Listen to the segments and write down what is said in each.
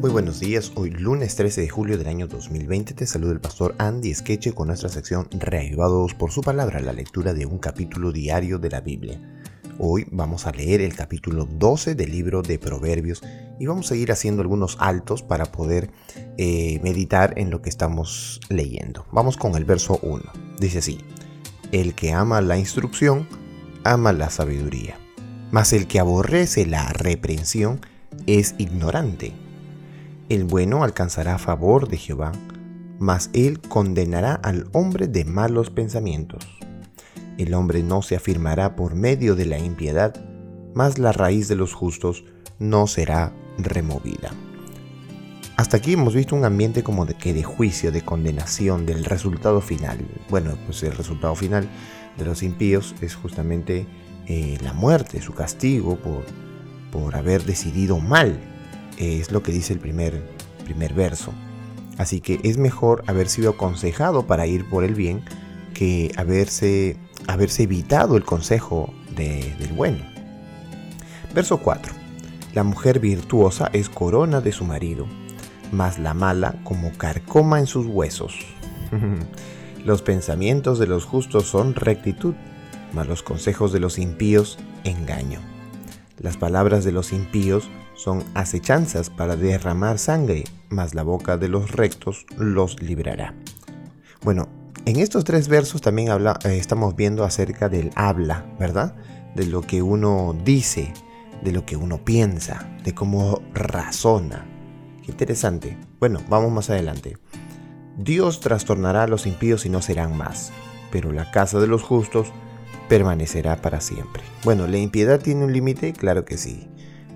Muy buenos días, hoy lunes 13 de julio del año 2020 te saluda el pastor Andy Skeche con nuestra sección Reavivados por su palabra, la lectura de un capítulo diario de la Biblia. Hoy vamos a leer el capítulo 12 del libro de Proverbios y vamos a ir haciendo algunos altos para poder eh, meditar en lo que estamos leyendo. Vamos con el verso 1. Dice así, el que ama la instrucción, ama la sabiduría, mas el que aborrece la reprensión es ignorante. El bueno alcanzará favor de Jehová, mas él condenará al hombre de malos pensamientos. El hombre no se afirmará por medio de la impiedad, mas la raíz de los justos no será removida. Hasta aquí hemos visto un ambiente como de que de juicio, de condenación, del resultado final. Bueno, pues el resultado final de los impíos es justamente eh, la muerte, su castigo por, por haber decidido mal. Es lo que dice el primer, primer verso. Así que es mejor haber sido aconsejado para ir por el bien que haberse, haberse evitado el consejo del bueno. Verso 4. La mujer virtuosa es corona de su marido, mas la mala como carcoma en sus huesos. los pensamientos de los justos son rectitud, mas los consejos de los impíos engaño. Las palabras de los impíos son acechanzas para derramar sangre, mas la boca de los rectos los librará. Bueno, en estos tres versos también eh, estamos viendo acerca del habla, ¿verdad? De lo que uno dice, de lo que uno piensa, de cómo razona. Qué interesante. Bueno, vamos más adelante. Dios trastornará a los impíos y no serán más, pero la casa de los justos permanecerá para siempre. Bueno, ¿la impiedad tiene un límite? Claro que sí.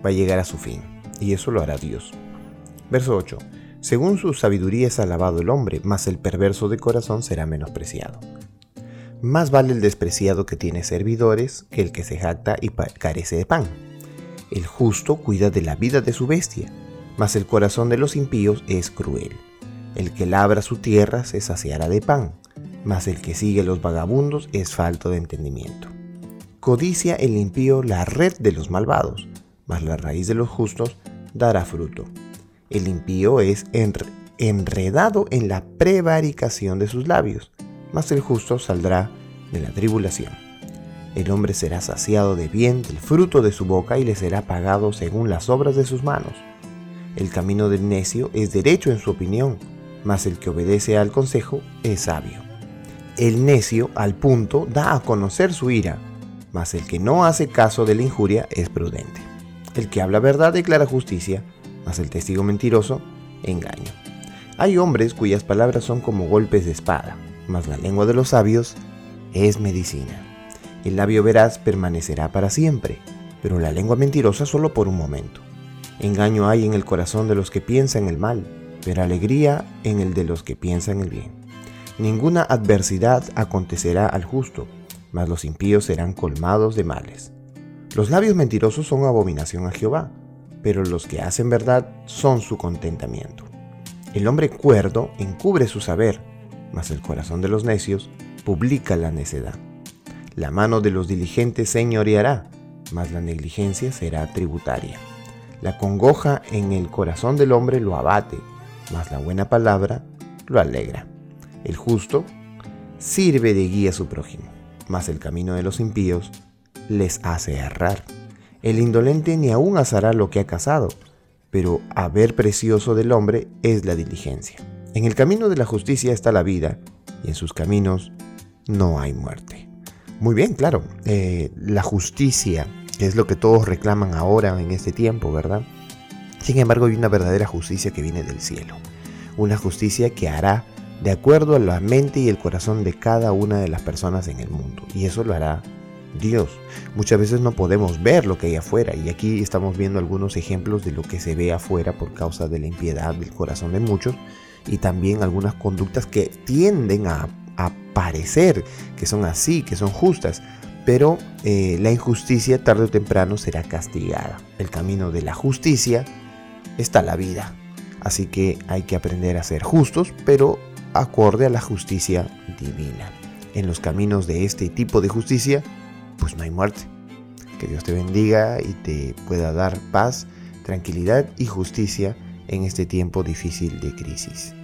Va a llegar a su fin. Y eso lo hará Dios. Verso 8. Según su sabiduría es alabado el hombre, mas el perverso de corazón será menospreciado. Más vale el despreciado que tiene servidores que el que se jacta y carece de pan. El justo cuida de la vida de su bestia, mas el corazón de los impíos es cruel. El que labra su tierra se saciará de pan, mas el que sigue los vagabundos es falto de entendimiento. Codicia el impío la red de los malvados, mas la raíz de los justos dará fruto. El impío es enredado en la prevaricación de sus labios, mas el justo saldrá de la tribulación. El hombre será saciado de bien del fruto de su boca y le será pagado según las obras de sus manos. El camino del necio es derecho en su opinión, mas el que obedece al consejo es sabio. El necio al punto da a conocer su ira, mas el que no hace caso de la injuria es prudente. El que habla verdad declara justicia, mas el testigo mentiroso engaño. Hay hombres cuyas palabras son como golpes de espada, mas la lengua de los sabios es medicina. El labio veraz permanecerá para siempre, pero la lengua mentirosa solo por un momento. Engaño hay en el corazón de los que piensan el mal, pero alegría en el de los que piensan el bien. Ninguna adversidad acontecerá al justo, mas los impíos serán colmados de males. Los labios mentirosos son abominación a Jehová, pero los que hacen verdad son su contentamiento. El hombre cuerdo encubre su saber, mas el corazón de los necios publica la necedad. La mano de los diligentes señoreará, mas la negligencia será tributaria. La congoja en el corazón del hombre lo abate, mas la buena palabra lo alegra. El justo sirve de guía a su prójimo, mas el camino de los impíos les hace errar. El indolente ni aún asará lo que ha cazado, pero haber precioso del hombre es la diligencia. En el camino de la justicia está la vida, y en sus caminos no hay muerte. Muy bien, claro, eh, la justicia, es lo que todos reclaman ahora en este tiempo, ¿verdad? Sin embargo, hay una verdadera justicia que viene del cielo. Una justicia que hará de acuerdo a la mente y el corazón de cada una de las personas en el mundo. Y eso lo hará Dios. Muchas veces no podemos ver lo que hay afuera y aquí estamos viendo algunos ejemplos de lo que se ve afuera por causa de la impiedad del corazón de muchos y también algunas conductas que tienden a, parecer que son así, que son justas, pero eh, la injusticia tarde o temprano será castigada. El camino de la justicia está la vida. Así que hay que aprender a ser justos, pero acorde a la justicia divina. En los caminos de este tipo de justicia, pues no hay muerte. Que Dios te bendiga y te pueda dar paz, tranquilidad y justicia en este tiempo difícil de crisis.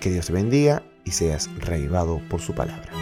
Que Dios te bendiga y seas reavivado por su palabra.